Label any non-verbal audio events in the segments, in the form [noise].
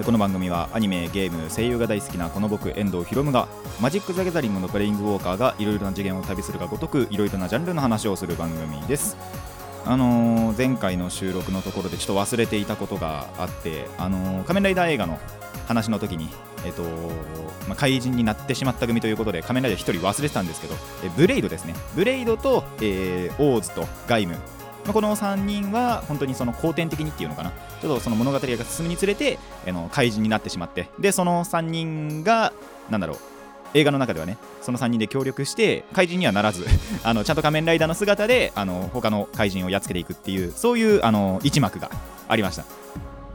この番組はアニメゲーム声優が大好きなこの僕遠藤博夢がマジック・ザ・ギャザリングのプレイングウォーカーがいろいろな次元を旅するがごとくいろいろなジャンルの話をする番組です。あのー前回の収録のところでちょっと忘れていたことがあって、あのー仮面ライダー映画の話の時に、えっとまあ、怪人になってしまった組ということで仮面ライダー1人忘れてたんですけどえブレイドですね。ブレイドと、えーオーズとガイム。この3人は本当にその後天的にっていうのかな。ちょっとその物語が進むにつれてあの怪人になってしまって。でその3人がなんだろう。映画の中ではねその3人で協力して怪人にはならず [laughs] あのちゃんと仮面ライダーの姿であの他の怪人をやっつけていくっていうそういうあの一幕がありました。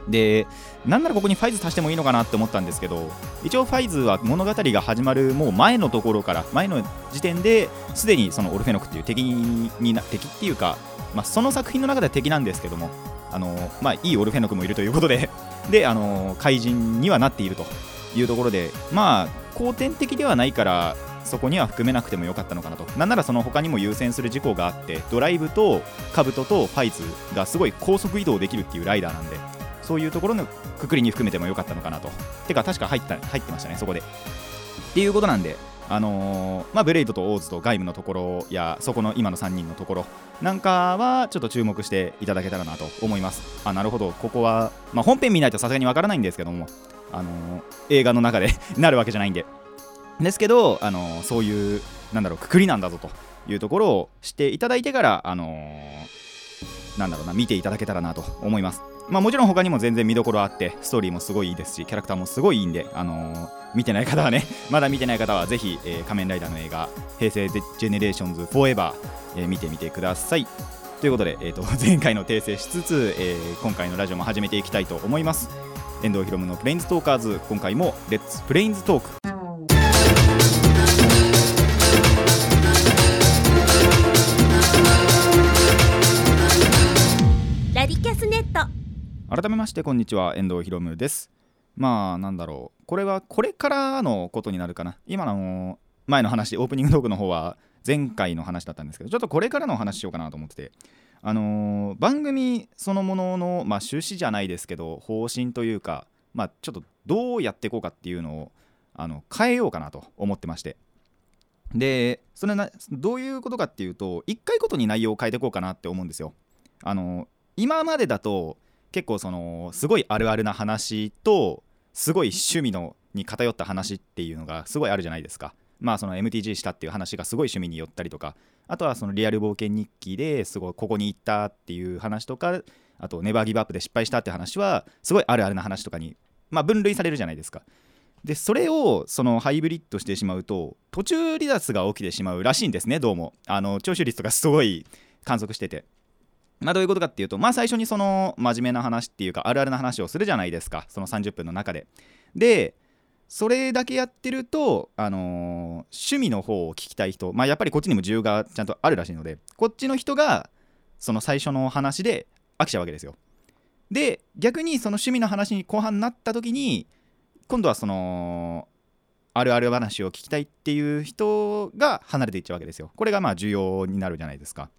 でなんならここにファイズ足してもいいのかなって思ったんですけど一応ファイズは物語が始まるもう前のところから前の時点ですでにそのオルフェノクっていう敵にな敵っていうか、まあ、その作品の中では敵なんですけどもあの、まあ、いいオルフェノクもいるということで [laughs] であの怪人にはなっているというところでまあ後天的ではないからそこには含めなくてもよかったのかなと。なんならその他にも優先する事項があってドライブとカブトとファイズがすごい高速移動できるっていうライダーなんでそういうところのくくりに含めてもよかったのかなと。てか確か入った入ってましたねそこで。っていうことなんであのーまあ、ブレイドとオーズとガイムのところやそこの今の3人のところなんかはちょっと注目していただけたらなと思います。あなるほど。ここは、まあ、本編見ないとさすがにわからないんですけども、あのー映画の中でなるわけじゃないんで。ですけど、あのーそういうなんだろうくくりなんだぞというところをしていただいてから、あのなんだろうな見ていただけたらなと思います。まあもちろん他にも全然見どころあってストーリーもすごいいいですしキャラクターもすごいいいんで、あのー見てない方はね [laughs] まだ見てない方はぜひ、えー仮面ライダーの映画平成ジェネレーションズフォーエバー、えー見てみてください。ということで、えー、と [laughs] 前回の訂正しつつ、えー今回のラジオも始めていきたいと思います。遠藤ひろむのプレインズトーカーズ今回も Let's Plains Talk 改めましてこんにちは遠藤ひろむです。まあなんだろう。これはこれからのことになるかな。今の前の話オープニングトークの方は前回の話だったんですけどちょっとこれからのお話しようかなと思ってて。あのー番組そのものの、まあ、趣旨じゃないですけど方針というかまあちょっとどうやっていこうかっていうのをあの変えようかなと思ってまして。でそれなどういうことかっていうと1回ごとに内容を変えていこうかなって思うんですよ。あの今までだと結構そのすごいあるあるな話とすごい趣味のに偏った話っていうのがすごいあるじゃないですか。まあその MTG したっていう話がすごい趣味に寄ったりとかあとはそのリアル冒険日記ですごいここに行ったっていう話とかあとネバーギブアップで失敗したって話はすごいあるあるな話とかにまあ分類されるじゃないですか。でそれをそのハイブリッドしてしまうと途中離脱が起きてしまうらしいんですねどうも。あの聴取率とかすごい観測してて。まあ、どういうことかっていうと、まあ、最初にその真面目な話っていうかあるあるな話をするじゃないですかその30分の中で。でそれだけやってると、あのー趣味の方を聞きたい人、まあ、やっぱりこっちにも需要がちゃんとあるらしいのでこっちの人がその最初の話で飽きちゃうわけですよ。で逆にその趣味の話に後半になった時に今度はそのあるある話を聞きたいっていう人が離れていっちゃうわけですよ。これがまあ重要になるじゃないですか。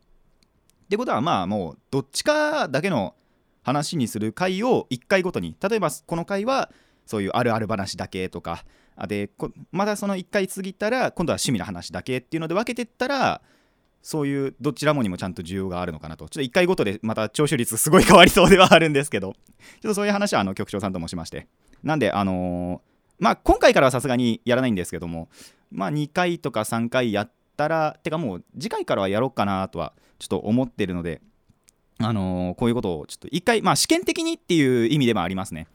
ってことはまあもうどっちかだけの話にする回を1回ごとに。例えばこの回はそういうあるある話だけとかでまたその1回過ぎたら今度は趣味の話だけっていうので分けてったらそういうどちらもにもちゃんと需要があるのかなと。ちょっと1回ごとでまた聴取率すごい変わりそうではあるんですけど。[laughs] ちょっとそういう話はあの局長さんともしまして。なんであのーまあ今回からはさすがにやらないんですけどもまあ2回とか3回やったらてかもう次回からはやろうかなとはちょっと思ってるのであのーこういうことをちょっと一回まあ試験的にっていう意味でもありますね。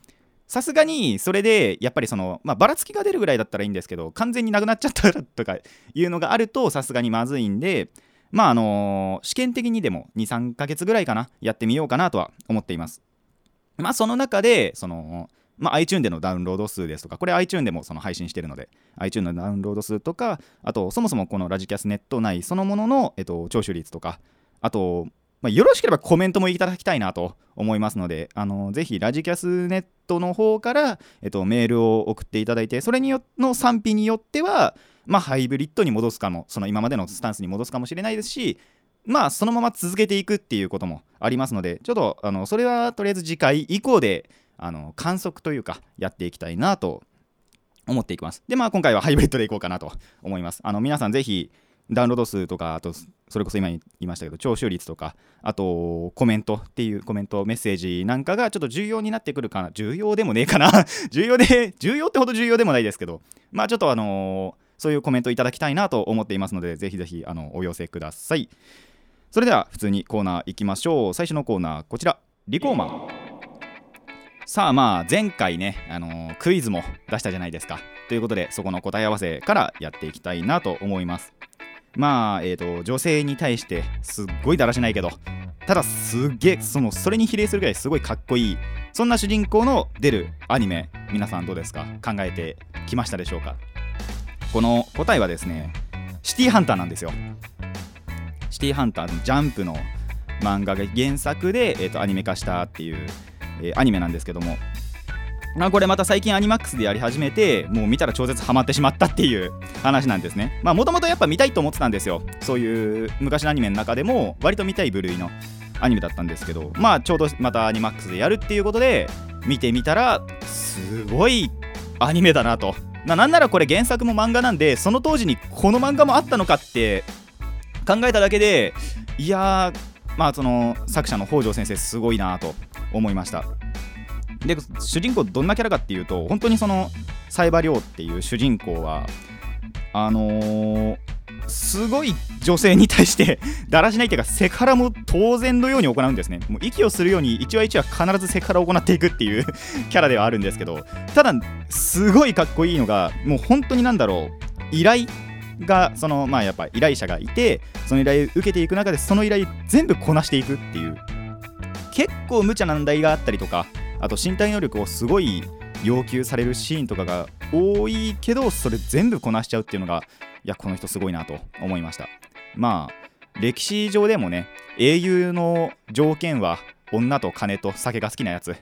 さすがにそれでやっぱりそのまあばらつきが出るぐらいだったらいいんですけど完全になくなっちゃったらとかいうのがあるとさすがにまずいんでまああのー試験的にでも23ヶ月ぐらいかなやってみようかなとは思っています。まあその中でそのまあ、iTune でのダウンロード数ですとか、これ iTune でもその配信してるので、iTune のダウンロード数とか、あと、そもそもこのラジキャスネット内そのものの、えっと、聴取率とか、あと、まあ、よろしければコメントもいただきたいなと思いますので、あのぜひラジキャスネットの方から、えっと、メールを送っていただいて、それによの賛否によっては、まあ、ハイブリッドに戻すかも、その今までのスタンスに戻すかもしれないですし、まあ、そのまま続けていくっていうこともありますので、ちょっと、あのそれはとりあえず次回以降で、あの観測というか、やっていきたいなと思っていきます。で、まあ、今回はハイブリッドでいこうかなと思います。あの皆さん、ぜひ、ダウンロード数とか、あと、それこそ今言いましたけど、聴取率とか、あと、コメントっていうコメント、メッセージなんかがちょっと重要になってくるかな。重要でもねえかな。[laughs] 重要で、重要ってほど重要でもないですけど、まあちょっとあのー、そういうコメントいただきたいなと思っていますので、ぜひぜひあのお寄せください。それでは、普通にコーナー行きましょう。最初のコーナー、こちら、リコーマン。さあまあ前回ね、あのー、クイズも出したじゃないですか。ということでそこの答え合わせからやっていきたいなと思います。まあ、えーと、女性に対してすっごいだらしないけどただすっげえそのそれに比例するぐらいすごいかっこいいそんな主人公の出るアニメ皆さんどうですか？考えてきましたでしょうか？この答えはですねシティーハンターなんですよシティーハンターのジャンプの漫画が原作で、えーと、アニメ化したっていう、えー、アニメなんですけども。まあ、これまた最近アニマックスでやり始めてもう見たら超絶ハマってしまったっていう [laughs] 話なんですね。まあもともとやっぱ見たいと思ってたんですよ。そういう昔のアニメの中でも割と見たい部類のアニメだったんですけどまあちょうどまたアニマックスでやるっていうことで見てみたらすごいアニメだなと。ななんならこれ原作も漫画なんでその当時にこの漫画もあったのかって考えただけでいやーまあその作者の北条先生すごいなと思いました。で主人公どんなキャラかっていうと本当にそのサイバリョウっていう主人公はあのー、すごい女性に対して [laughs] だらしないっていうかセクハラも当然のように行うんですね。もう息をするように一話一話必ずセクハラを行っていくっていう [laughs] キャラではあるんですけどただすごいかっこいいのがもう本当になんだろう依頼がそのまあやっぱ依頼者がいてその依頼を受けていく中でその依頼全部こなしていくっていう。結構無茶な難題があったりとかあと身体能力をすごい要求されるシーンとかが多いけどそれ全部こなしちゃうっていうのがいやこの人すごいなと思いました。まあ歴史上でもね英雄の条件は女と金と酒が好きなやつ。っ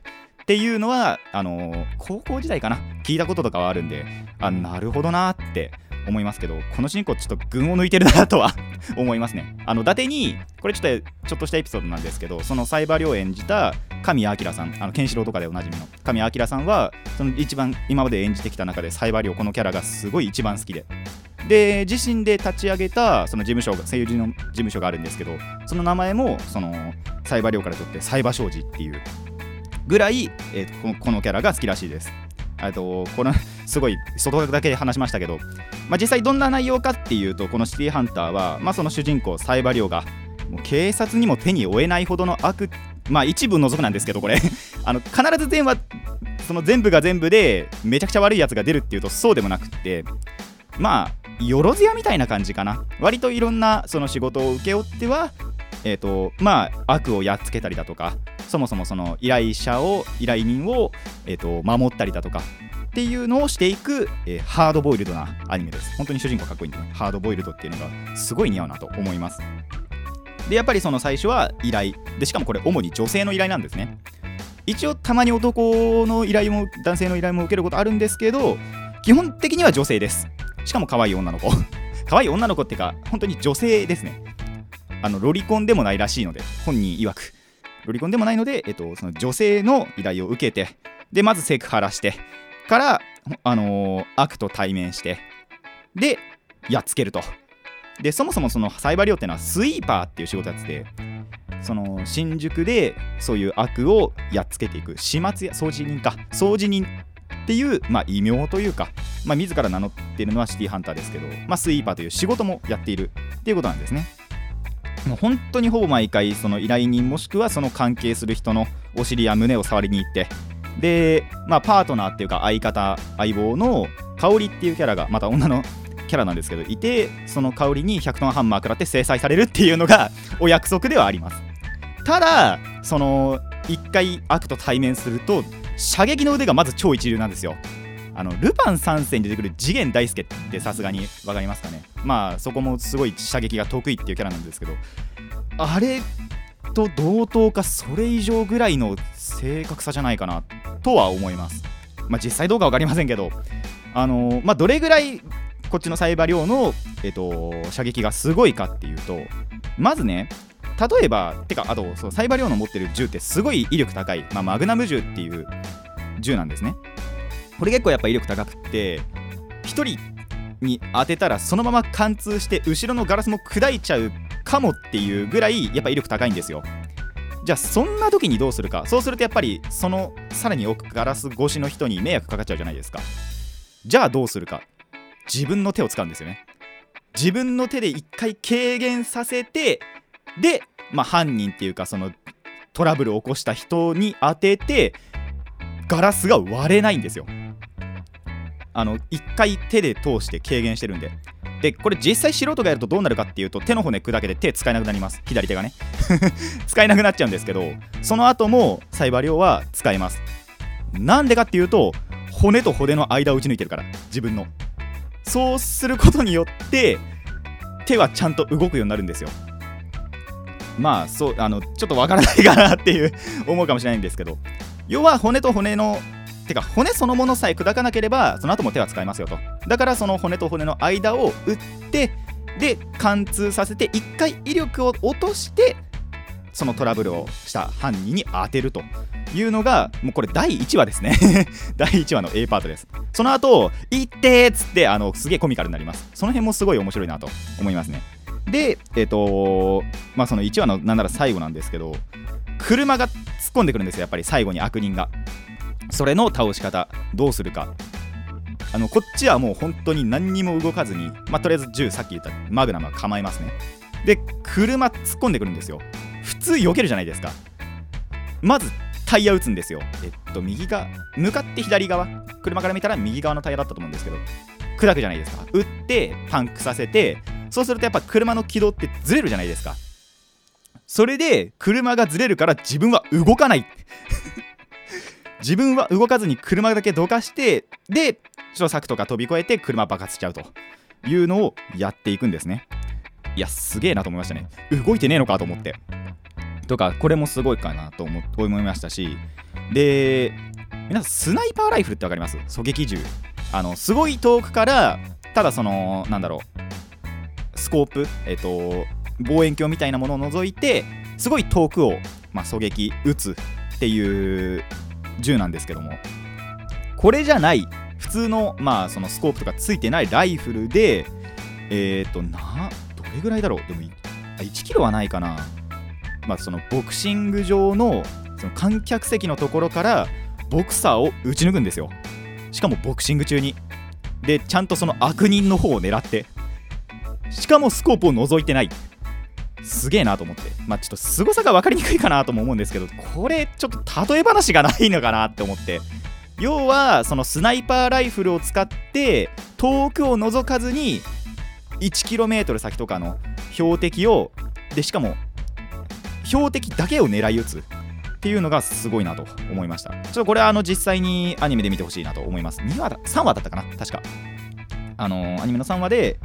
ていうのはあのー、高校時代かな？聞いたこととかはあるんであなるほどなって思いますけどこの主人公ちょっと群を抜いてるなとは [laughs] 思いますね。あの伊達にこれちょっとちょっとしたエピソードなんですけどそのサイバーリを演じた神谷明さんあのケンシロウとかでおなじみの神谷明さんはその一番今まで演じてきた中でサイバーリョこのキャラがすごい一番好きで。で自身で立ち上げたその事務所が声優の事務所があるんですけどその名前もそのサイバーリョからとってサイバー商事っていうぐらい、えー、このこのキャラが好きらしいです。とこのすごい外枠だけで話しましたけど、まあ、実際どんな内容かっていうとこのシティーハンターは、まあ、その主人公サイバリョがもう警察にも手に負えないほどの悪まあ一部除くなんですけどこれ。[laughs] あの必ず全話その全部が全部でめちゃくちゃ悪いやつが出るっていうとそうでもなくってまあよろずやみたいな感じかな。割といろんなその仕事を請け負ってはえーとまあ、悪をやっつけたりだとかそもそもその依頼者を依頼人を、えーと、守ったりだとかっていうのをしていく、えー、ハードボイルドなアニメです。本当に主人公かっこいいんでね。ハードボイルドっていうのがすごい似合うなと思います。でやっぱりその最初は依頼。でしかもこれ主に女性の依頼なんですね。一応たまに男の依頼も男性の依頼も受けることあるんですけど基本的には女性です。しかも可愛い女の子。[laughs] 可愛い女の子っていうか本当に女性ですね。あのロリコンでもないらしいので本人曰く。ロリコンでもないので、えっと、その女性の依頼を受けてでまずセクハラしてから、あのー、悪と対面してでやっつけると。でそもそもそのサイバー寮っていうのはスイーパーっていう仕事やっててその新宿でそういう悪をやっつけていく始末や掃除人か掃除人っていう、まあ、異名というか、まあ、自ら名乗ってるのはシティハンターですけど、まあ、スイーパーという仕事もやっているっていうことなんですね。もう本当にほぼ毎回その依頼人もしくはその関係する人のお尻や胸を触りに行ってで、まあ、パートナーっていうか相方相棒の香りっていうキャラがまた女のキャラなんですけどいてその香りに100トンハンマー食らって制裁されるっていうのがお約束ではあります。ただその1回悪と対面すると射撃の腕がまず超一流なんですよ。あのルパン三世に出てくる次元大介ってさすがに分かりますかね？まあそこもすごい射撃が得意っていうキャラなんですけど。あれと同等かそれ以上ぐらいの正確さじゃないかなとは思います。まあ実際どうか分かりませんけど。あの、まあどれぐらいこっちのサイバリョウの、えっと、射撃がすごいかっていうとまずね例えばてかあとそうサイバリョウの持ってる銃ってすごい威力高い、まあ、マグナム銃っていう銃なんですね。これ結構やっぱ威力高くって1人に当てたらそのまま貫通して後ろのガラスも砕いちゃうかもっていうぐらいやっぱ威力高いんですよ。じゃあそんな時にどうするか。そうするとやっぱりそのさらに奥ガラス越しの人に迷惑かかっちゃうじゃないですか。じゃあどうするか。自分の手を使うんですよね。自分の手で一回軽減させてで、まあ、犯人っていうかそのトラブルを起こした人に当ててガラスが割れないんですよ。あの一回手で通して軽減してるんで。でこれ実際素人がやるとどうなるかっていうと手の骨砕けて手使えなくなります。左手がね。[laughs] 使えなくなっちゃうんですけどその後もサイバー量は使えます。なんでかっていうと骨と骨の間を打ち抜いてるから自分の。そうすることによって手はちゃんと動くようになるんですよ。まあそうあのちょっとわからないかなっていう思うかもしれないんですけど。要は骨と骨のてか骨そのものさえ砕かなければその後も手は使えますよと。だからその骨と骨の間を打ってで貫通させて1回威力を落としてそのトラブルをした犯人に当てるというのがもうこれ第1話ですね。[laughs] 第1話の A パートです。その後「いって」っつってあのすげえコミカルになります。その辺もすごい面白いなと思いますね。でえっ、ー、とまあその1話のなんなら最後なんですけど車が突っ込んでくるんですよやっぱり最後に悪人が。それの倒し方どうするか。あのこっちはもう本当に何にも動かずに、まあ、とりあえず銃さっき言ったマグナムは構えますね。で車突っ込んでくるんですよ。普通避けるじゃないですか。まずタイヤ打つんですよ。えっと右が向かって左側。車から見たら右側のタイヤだったと思うんですけど。砕くじゃないですか。打ってパンクさせてそうするとやっぱ車の軌道ってずれるじゃないですか。それで車がずれるから自分は動かない。自分は動かずに車だけどかしてでちょ柵とか飛び越えて車爆発しちゃうというのをやっていくんですね。いやすげえなと思いましたね。動いてねえのかと思って。とかこれもすごいかなと思思いましたしで皆さんスナイパーライフルって分かります？狙撃銃。あのすごい遠くからただそのなんだろうスコープえっ、と望遠鏡みたいなものを除いてすごい遠くを、まあ、狙撃撃つっていう銃なんですけども。これじゃない。普通のまあそのスコープとかついてないライフルでえっ、ー、となどれぐらいだろう。でも1キロはないかな。まあそのボクシング場のその観客席のところからボクサーを撃ち抜くんですよ。しかもボクシング中に。でちゃんとその悪人の方を狙って。しかもスコープを覗いてない。すげえなと思って。まあちょっと凄さが分かりにくいかなとも思うんですけどこれちょっと例え話がないのかなって思って。要はそのスナイパーライフルを使って遠くを覗かずに 1km 先とかの標的をでしかも標的だけを狙い撃つ。っていうのがすごいなと思いました。ちょっとこれはあの実際にアニメで見てほしいなと思います。2話だ3話だったかな確か。あのー、アニメの3話で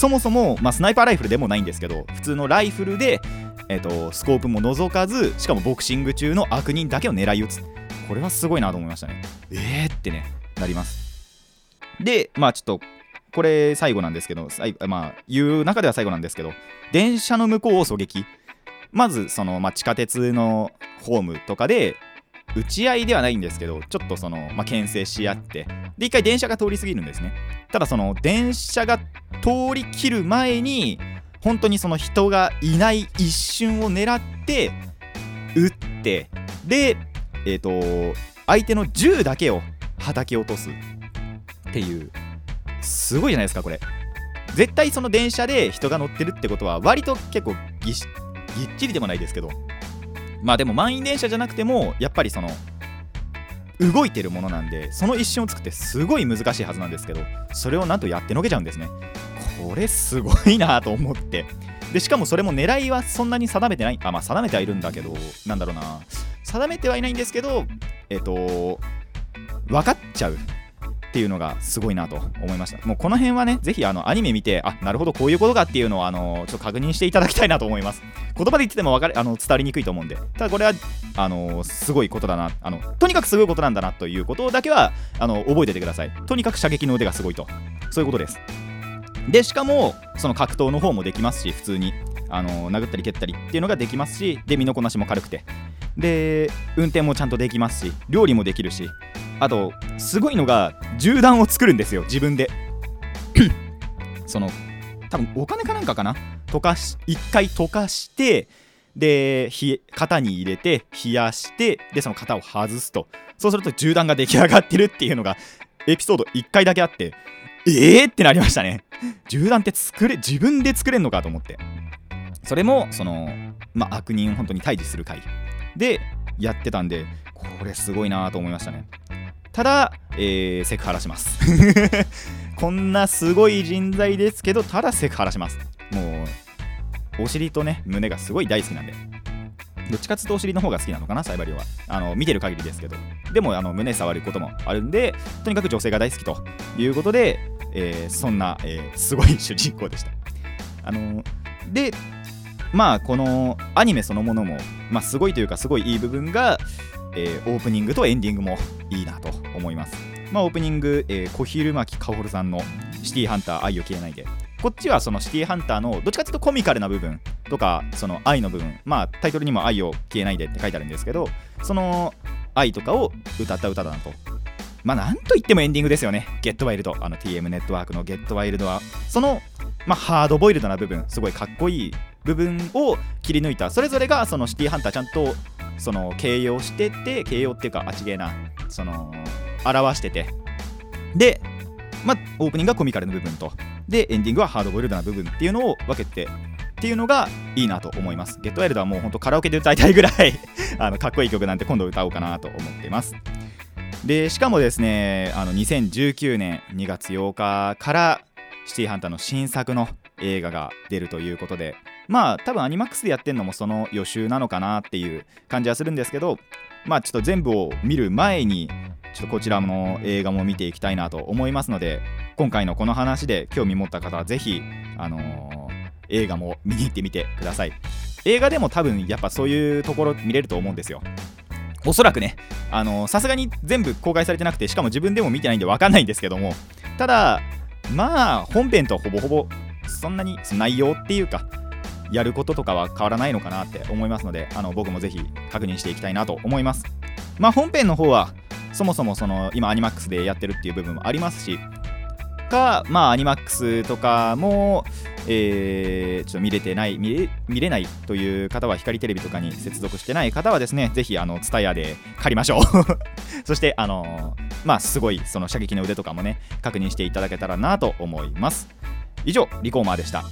そもそも、まあ、スナイパーライフルでもないんですけど普通のライフルで、えーと、スコープも覗かずしかもボクシング中の悪人だけを狙い撃つ。これはすごいなと思いましたね。えーってねなります。でまあちょっとこれ最後なんですけどまあ言う中では最後なんですけど電車の向こうを狙撃。まずその、まあ、地下鉄のホームとかで打ち合いではないんですけどちょっとその、まあ、牽制し合ってで一回電車が通り過ぎるんですね。ただその電車が通り切る前に本当にその人がいない一瞬を狙って撃ってでえっ、ー、と相手の銃だけを叩き落とすっていう。すごいじゃないですかこれ。絶対その電車で人が乗ってるってことは割と結構ぎっちりでもないですけどまあでも満員電車じゃなくてもやっぱりその動いてるものなんでその一瞬を作ってすごい難しいはずなんですけどそれをなんとやってのけちゃうんですね。これすごいなと思って。でしかもそれも狙いはそんなに定めてない。あまあ定めてはいるんだけどなんだろうな。定めてはいないんですけどえっと分かっちゃう。っていうのがすごいなと思いました。もうこの辺はねぜひあのアニメ見てあなるほどこういうことかっていうのをあのちょっと確認していただきたいなと思います。言葉で言ってても分かるあの伝わりにくいと思うんで。ただこれはあのすごいことだなあのとにかくすごいことなんだなということだけはあの覚えててください。とにかく射撃の腕がすごいと。そういうことです。でしかもその格闘の方もできますし普通に。あの殴ったり蹴ったりっていうのができますしで身のこなしも軽くて。で運転もちゃんとできますし料理もできるしあとすごいのが銃弾を作るんですよ自分で。[coughs] その多分お金かなんかかな？溶かし1回溶かしてで型に入れて冷やしてでその型を外すと。そうすると銃弾が出来上がってるっていうのがエピソード1回だけあってえーってなりましたね。銃弾って作れ自分で作れんのかと思って。それもその、まあ、悪人を本当に退治する回でやってたんでこれすごいなと思いましたね。ただ、えー、セクハラします。[laughs] こんなすごい人材ですけどただセクハラします。もうお尻とね胸がすごい大好きなんで。どっちかつとお尻の方が好きなのかなサイバリオは。あの見てる限りですけど。でもあの胸触ることもあるんでとにかく女性が大好きということで、えー、そんな、えー、すごい主人公でした。あのでまあこのアニメそのものも、まあ、すごいというかすごいいい部分が、えー、オープニングとエンディングもいいなと思います。まあ、オープニング、えー、小昼巻薫さんのシティーハンター愛を消えないで。こっちはそのシティーハンターのどっちかというとコミカルな部分とかその愛の部分。まあタイトルにも愛を消えないでって書いてあるんですけどその愛とかを歌った歌だなと。まあなんと言ってもエンディングですよね。ゲットワイルド。あの TM ネットワークのゲットワイルドは。そのまあハードボイルドな部分。すごいかっこいい部分を切り抜いたそれぞれがそのシティーハンターちゃんとその形容してて形容っていうかあちげえなその表しててでまあオープニングがコミカルな部分とでエンディングはハードボイルドな部分っていうのを分けてっていうのがいいなと思います。ゲットワイルドはもうほんとカラオケで歌いたいぐらいあのかっこいい曲なんて今度歌おうかなと思っています。でしかもですねあの2019年2月8日からシティーハンターの新作の映画が出るということでまあ多分アニマックスでやってるのもその予習なのかなっていう感じはするんですけどまあちょっと全部を見る前にちょっとこちらの映画も見ていきたいなと思いますので今回のこの話で興味持った方はぜひあのー、映画も見に行ってみてください。映画でも多分やっぱそういうところ見れると思うんですよ。おそらくねあのさすがに全部公開されてなくてしかも自分でも見てないんで分かんないんですけどもただまあ本編とほぼほぼそんなに内容っていうかやることとかは変わらないのかなって思いますのであの僕もぜひ確認していきたいなと思います。まあ本編の方はそもそもその今アニマックスでやってるっていう部分もありますしかまあアニマックスとかもえー、ちょっと見れてない見れないという方は光テレビとかに接続してない方はですねぜひあの TSUTAYA で借りましょう。[laughs] そしてあのー、まあすごいその射撃の腕とかもね確認していただけたらなと思います。以上リコーマーでした。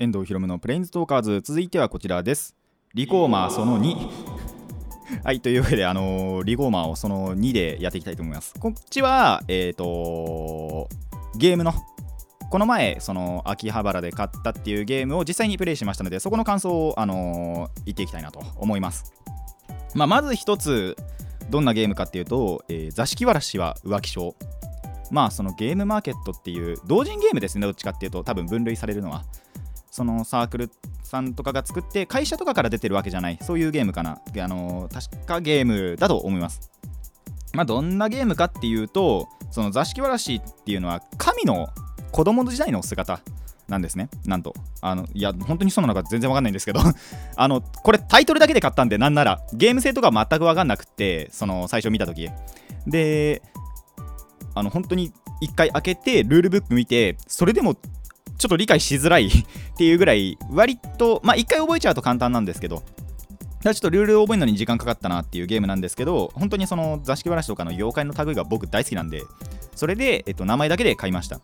遠藤ひろむのプレインズトーカーズ。続いてはこちらです。リコーマーその2はいというわけであのー、リコーマーをその2でやっていきたいと思います。こっちはえっ、ー、とゲームのこの前その秋葉原で買ったっていうゲームを実際にプレイしましたのでそこの感想をあのー、言っていきたいなと思います。まあ、まず一つどんなゲームかっていうと、えー、座敷わらしは浮気症。まあそのゲームマーケットっていう同人ゲームですねどっちかっていうと多分分類されるのはそのサークルさんとかが作って会社とかから出てるわけじゃない。そういうゲームかな。あの確かゲームだと思います。まあどんなゲームかっていうとその座敷わらしっていうのは神の子供の時代の姿なんですね。なんと。あのいや本当にそうなのか全然わかんないんですけど。[laughs] あのこれタイトルだけで買ったんでなんなら。ゲーム性とか全くわかんなくてその最初見た時。であの本当に1回開けてルールブック見てそれでもちょっと理解しづらい [laughs] っていうぐらい割とまあ1回覚えちゃうと簡単なんですけどちょっとルールを覚えるのに時間かかったなっていうゲームなんですけど本当にその座敷わらしとかの妖怪の類が僕大好きなんでそれで、えっと、名前だけで買いました。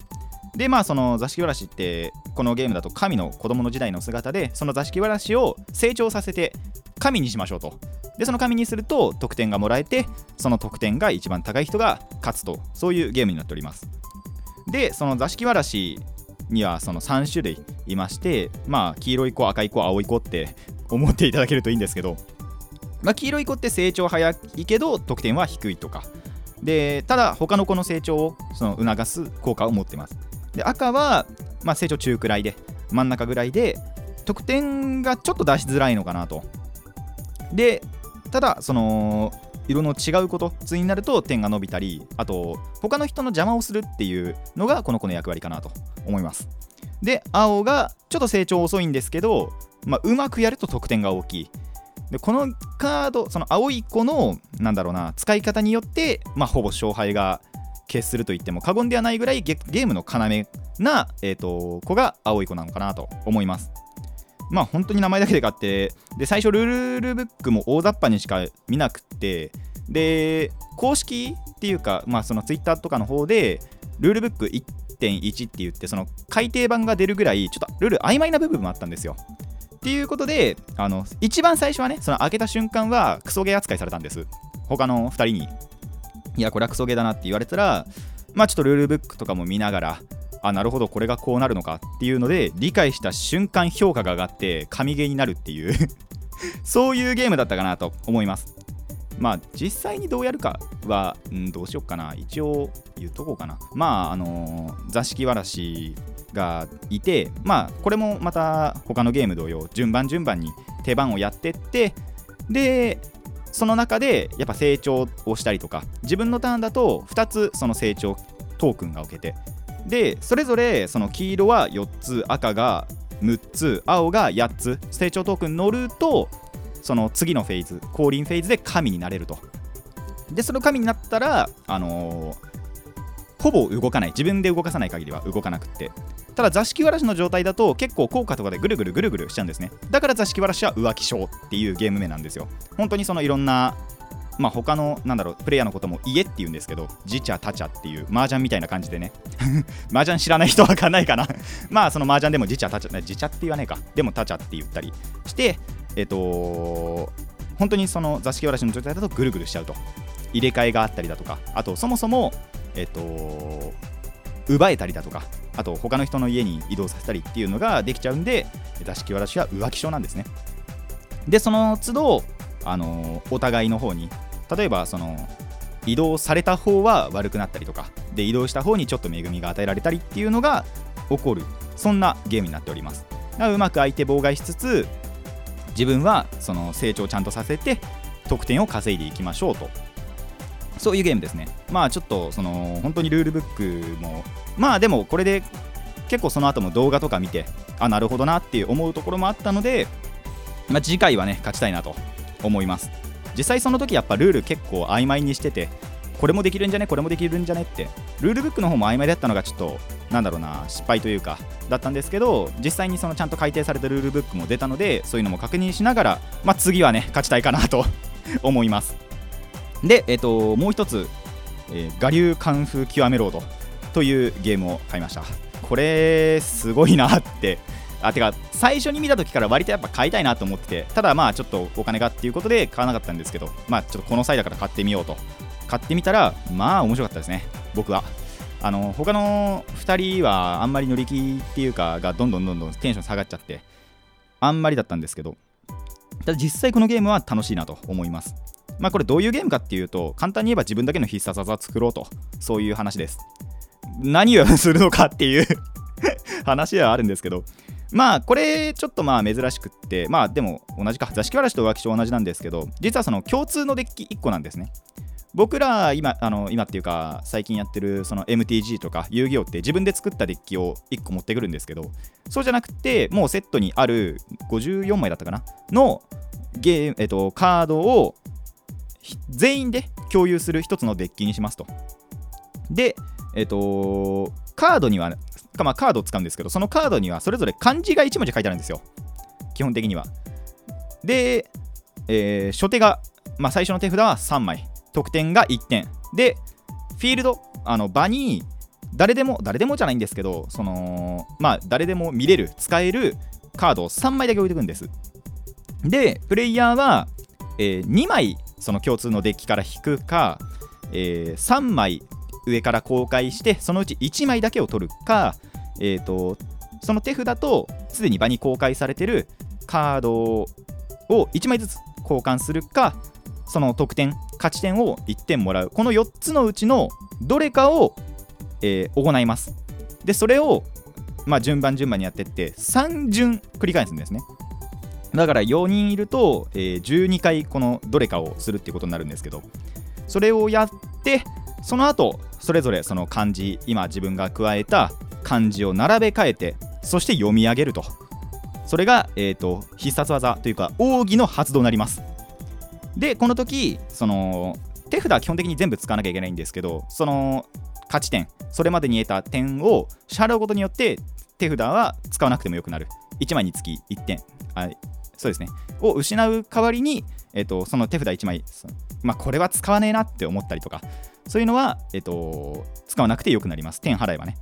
でまあその座敷わらしってこのゲームだと神の子供の時代の姿でその座敷わらしを成長させて神にしましょうと。でその神にすると得点がもらえてその得点が一番高い人が勝つと。そういうゲームになっております。でその座敷わらしにはその3種類いましてまあ黄色い子赤い子青い子って [laughs] 思っていただけるといいんですけど、まあ、黄色い子って成長早いけど得点は低いとか。でただ他の子の成長をその促す効果を持ってます。で赤は、まあ、成長中くらいで真ん中ぐらいで得点がちょっと出しづらいのかなと。でただその色の違うことつになると点が伸びたりあと他の人の邪魔をするっていうのがこの子の役割かなと思います。で青がちょっと成長遅いんですけど、まあ、うまくやると得点が大きい。でこのカードその青い子のなんだろうな使い方によって、まあ、ほぼ勝敗が決すると言っても過言ではないぐらいゲームの要な、えーと、子が青い子なのかなと思います。まあ本当に名前だけで買ってで最初ルールブックも大雑把にしか見なくってで公式っていうかまあそのツイッターとかの方でルールブック1.1って言ってその改訂版が出るぐらいちょっとルール曖昧な部分もあったんですよ。っていうことであの一番最初はねその開けた瞬間はクソゲー扱いされたんです。他の2人に。いやこれはクソゲーだなって言われたらまあちょっとルールブックとかも見ながらあなるほどこれがこうなるのかっていうので理解した瞬間評価が上がって神ゲーになるっていう [laughs] そういうゲームだったかなと思います。まあ実際にどうやるかは、うん、どうしよっかな。一応言っとこうかな。まああのー、座敷わらしがいてまあこれもまた他のゲーム同様順番順番に手番をやってってでその中でやっぱ成長をしたりとか自分のターンだと2つその成長トークンが置けてでそれぞれその黄色は4つ赤が6つ青が8つ成長トークン乗るとその次のフェーズ降臨フェーズで神になれると。でその神になったらあのー、ほぼ動かない。自分で動かさない限りは動かなくって。ただ座敷わらしの状態だと結構効果とかでぐるぐるぐるぐるしちゃうんですね。だから座敷わらしは浮気症っていうゲーム名なんですよ。本当にそのいろんなまあ他のなんだろうプレイヤーのことも家って言うんですけどジチャタチャっていう麻雀みたいな感じでね。[laughs] 麻雀知らない人わかんないかな。[laughs] まあその麻雀でもジチャタチャジチャって言わねえか。でもタチャって言ったりしてえっと本当にその座敷わらしの状態だとぐるぐるしちゃうと。入れ替えがあったりだとか。あとそもそもえっと奪えたりだとか。あと他の人の家に移動させたりっていうのができちゃうんで座敷わらしは浮気症なんですね。でその都度あのお互いの方に例えばその移動された方は悪くなったりとかで移動した方にちょっと恵みが与えられたりっていうのが起こるそんなゲームになっております。うまく相手妨害しつつ自分はその成長をちゃんとさせて得点を稼いでいきましょうと。そういうゲームですね。まあちょっとその本当にルールブックもまあでもこれで結構その後も動画とか見てあなるほどなって思うところもあったので、まあ、次回はね勝ちたいなと思います。実際その時やっぱルール結構曖昧にしててこれもできるんじゃね？これもできるんじゃね？ってルールブックの方も曖昧だったのがちょっとなんだろうな失敗というかだったんですけど実際にそのちゃんと改定されたルールブックも出たのでそういうのも確認しながら、まあ、次はね勝ちたいかなと [laughs] 思います。で、えっ、ー、ともう一つ、えー、我流カンフー極めロードというゲームを買いました。これすごいなってあてか最初に見た時から割とやっぱ買いたいなと思っててただまあちょっとお金がっていうことで買わなかったんですけどまあちょっとこの際だから買ってみようと。買ってみたらまあ面白かったですね。僕は。あの他の2人はあんまり乗り気っていうかがどんどんどんどんテンション下がっちゃってあんまりだったんですけどただ実際このゲームは楽しいなと思います。まあこれどういうゲームかっていうと簡単に言えば自分だけの必殺技を作ろうと。そういう話です。何をするのかっていう [laughs] 話ではあるんですけどまあこれちょっとまあ珍しくってまあでも同じか座敷わらしと浮気症同じなんですけど実はその共通のデッキ1個なんですね。僕ら今あの今っていうか最近やってるその MTG とか遊戯王って自分で作ったデッキを1個持ってくるんですけどそうじゃなくてもうセットにある54枚だったかな？のゲーム、えっと、カードを全員で共有する1つのデッキにしますと。でえっとカードにはか、まあ、カードを使うんですけど、そのカードにはそれぞれ漢字が1文字書いてあるんですよ。基本的には。で、えー、初手が、まあ、最初の手札は3枚。得点が1点。で、フィールド、あの場に誰でも、誰でもじゃないんですけど、その、まあ、誰でも見れる、使えるカードを3枚だけ置いておくんです。で、プレイヤーは、えー、2枚、その共通のデッキから引くか、えー、3枚上から公開してそのうち1枚だけを取るか、えーと、その手札とすでに場に公開されてるカードを1枚ずつ交換するかその得点勝ち点を1点もらう。この4つのうちのどれかを、えー行います。でそれを、まあ、順番順番にやっていって3巡繰り返すんですね。だから4人いると、えー12回このどれかをするっていうことになるんですけどそれをやってその後それぞれその漢字今自分が加えた漢字を並べ替えてそして読み上げると。それが、えー、と必殺技というか奥義の発動になります。でこの時その手札は基本的に全部使わなきゃいけないんですけどその勝ち点それまでに得た点を支払うことによって手札は使わなくてもよくなる。1枚につき1点。あそうですね。を失う代わりに、えー、とその手札1枚まあこれは使わねえなって思ったりとかそういうのは、えー、と使わなくてよくなります。点払えばね。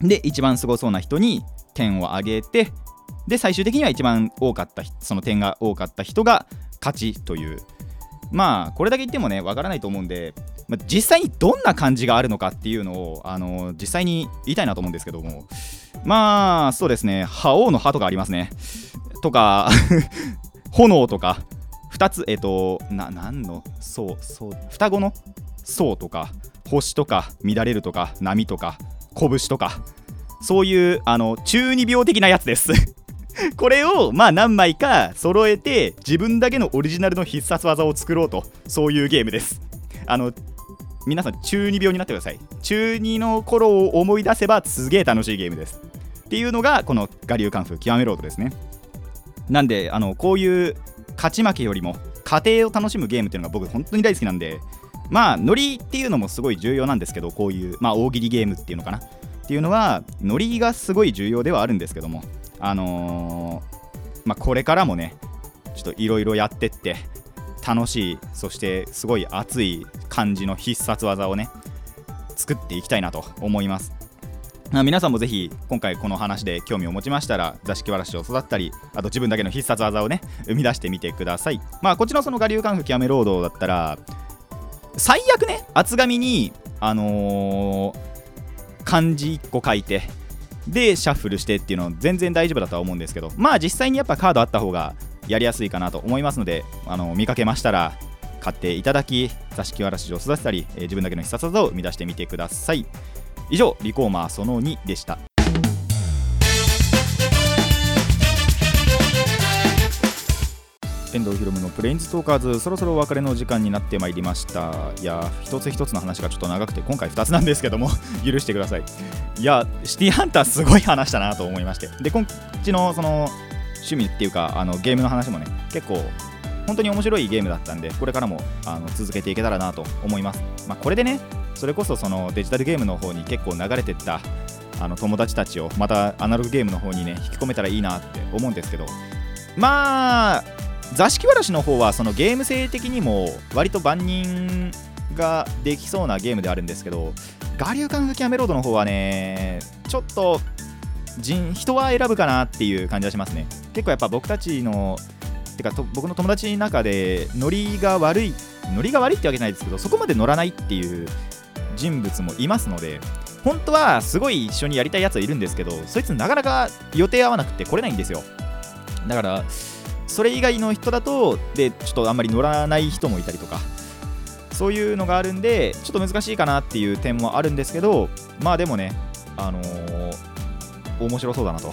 で一番すごそうな人に点をあげてで最終的には一番多かったその点が多かった人が勝ちという。まあこれだけ言ってもねわからないと思うんで、まあ実際にどんな感じがあるのかっていうのをあの実際に言いたいなと思うんですけども。まあそうですね。覇王の歯とかありますね。とか [laughs] 炎とか2つえっ、とな何の？そうそう双子の？層とか星とか乱れるとか波とか拳とかそういうあの中二病的なやつです。[laughs] これをまあ何枚か揃えて自分だけのオリジナルの必殺技を作ろうとそういうゲームです。あの皆さん中二病になってください。中二の頃を思い出せばすげえ楽しいゲームです。っていうのがこの我流カンフー極めロードですね。なんであのこういう勝ち負けよりも過程を楽しむゲームっていうのが僕本当に大好きなんでまあノリっていうのもすごい重要なんですけどこういうまあ大喜利ゲームっていうのかな？っていうのはノリがすごい重要ではあるんですけどもあのーまあこれからもねちょっといろいろやってって楽しいそしてすごい熱い感じの必殺技をね作っていきたいなと思います。皆さんもぜひ今回この話で興味を持ちましたら座敷わらしを育ったりあと自分だけの必殺技をね生み出してみてください。まあこっちのその我流カンフ極めロードだったら最悪ね厚紙にあのー漢字1個書いてでシャッフルしてっていうの全然大丈夫だとは思うんですけどまあ実際にやっぱカードあった方がやりやすいかなと思いますのであの見かけましたら買っていただき座敷わらしを育てたり、えー自分だけの必殺技を生み出してみてください。以上リコーマーその2でした。遠藤ひろむのプレインズトーカーズそろそろお別れの時間になってまいりました。いや一つ一つの話がちょっと長くて今回2つなんですけども [laughs] 許してください。いやシティハンターすごい話だなと思いまして。でこっちのその趣味っていうかあのゲームの話もね結構本当に面白いゲームだったんでこれからもあの続けていけたらなと思います、まあ、これでねそれこそそのデジタルゲームの方に結構流れてったあの友達たちをまたアナログゲームの方にね引き込めたらいいなって思うんですけど。まあ座敷わらしの方はそのゲーム性的にも割と万人ができそうなゲームであるんですけど我流カンフキャメロードの方はねちょっと人人は選ぶかなっていう感じがしますね。結構やっぱ僕たちのてかと僕の友達の中でノリが悪いノリが悪いってわけじゃないですけどそこまで乗らないっていう人物もいますので本当はすごい一緒にやりたいやつはいるんですけどそいつなかなか予定合わなくて来れないんですよ。だからそれ以外の人だとでちょっとあんまり乗らない人もいたりとかそういうのがあるんでちょっと難しいかなっていう点もあるんですけどまあでもねあのー面白そうだなと。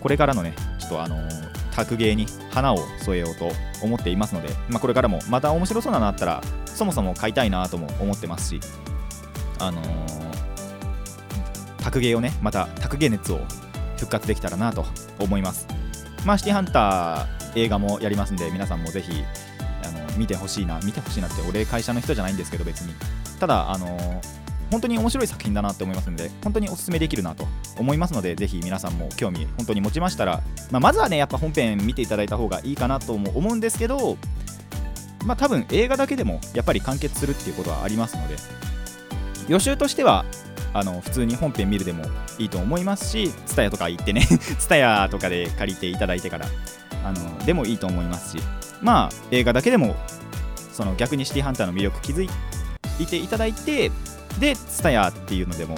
これからのねちょっとあのー卓芸に花を添えようと思っていますので、まあ、これからもまた面白そうなのあったらそもそも買いたいなとも思ってますしあのー卓芸をねまた卓芸熱を復活できたらなと思います。まあシティハンター映画もやりますんで皆さんもぜひあの見てほしいな見てほしいなって俺会社の人じゃないんですけど別に。ただあのー本当に面白い作品だなって思いますので本当におすすめできるなと思いますのでぜひ皆さんも興味本当に持ちましたら、まあ、まずはねやっぱ本編見ていただいた方がいいかなとも思うんですけどまあ多分映画だけでもやっぱり完結するっていうことはありますので予習としてはあの普通に本編見るでもいいと思いますし TSUTAYA とか行ってね [laughs] TSUTAYA とかで借りていただいてからあのでもいいと思いますしまあ映画だけでもその逆にシティハンターの魅力気づいていただいてで TSUTAYA っていうのでも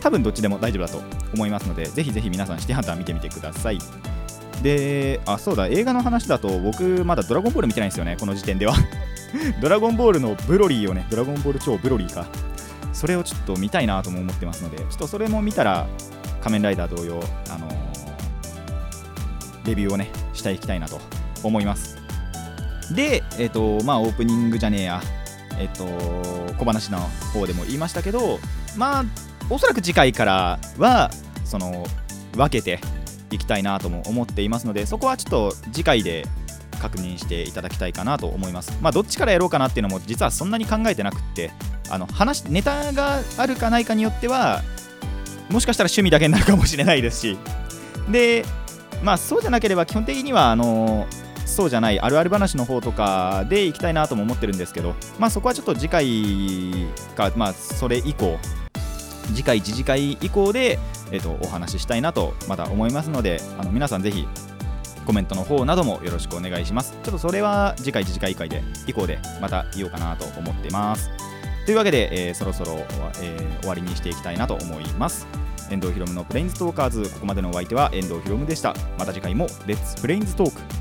多分どっちでも大丈夫だと思いますのでぜひぜひ皆さんシティハンター見てみてください。であそうだ映画の話だと僕まだドラゴンボール見てないんですよねこの時点では。[laughs] ドラゴンボールのブロリーをねドラゴンボール超ブロリーか。それをちょっと見たいなとも思ってますのでちょっとそれも見たら仮面ライダー同様あのーレビューをねしていきたいなと思います。でえっ、とまあオープニングじゃねえや。えっ、と小話の方でも言いましたけどまあおそらく次回からはその分けていきたいなとも思っていますのでそこはちょっと次回で確認していただきたいかなと思います。まあどっちからやろうかなっていうのも実はそんなに考えてなくってあの話ネタがあるかないかによってはもしかしたら趣味だけになるかもしれないですし。でまあそうじゃなければ基本的にはあのそうじゃないあるある話の方とかでいきたいなとも思ってるんですけどまあそこはちょっと次回かまあそれ以降次回次次回以降で、えっとお話ししたいなとまた思いますのであの皆さんぜひコメントの方などもよろしくお願いします。ちょっとそれは次回次次回以降で以降でまた言おうかなと思ってます。というわけで、えーそろそろ、えー終わりにしていきたいなと思います。遠藤ひろむのプレインズトーカーズここまでのお相手は遠藤ひろむでした。また次回もレッツプレインズトーク。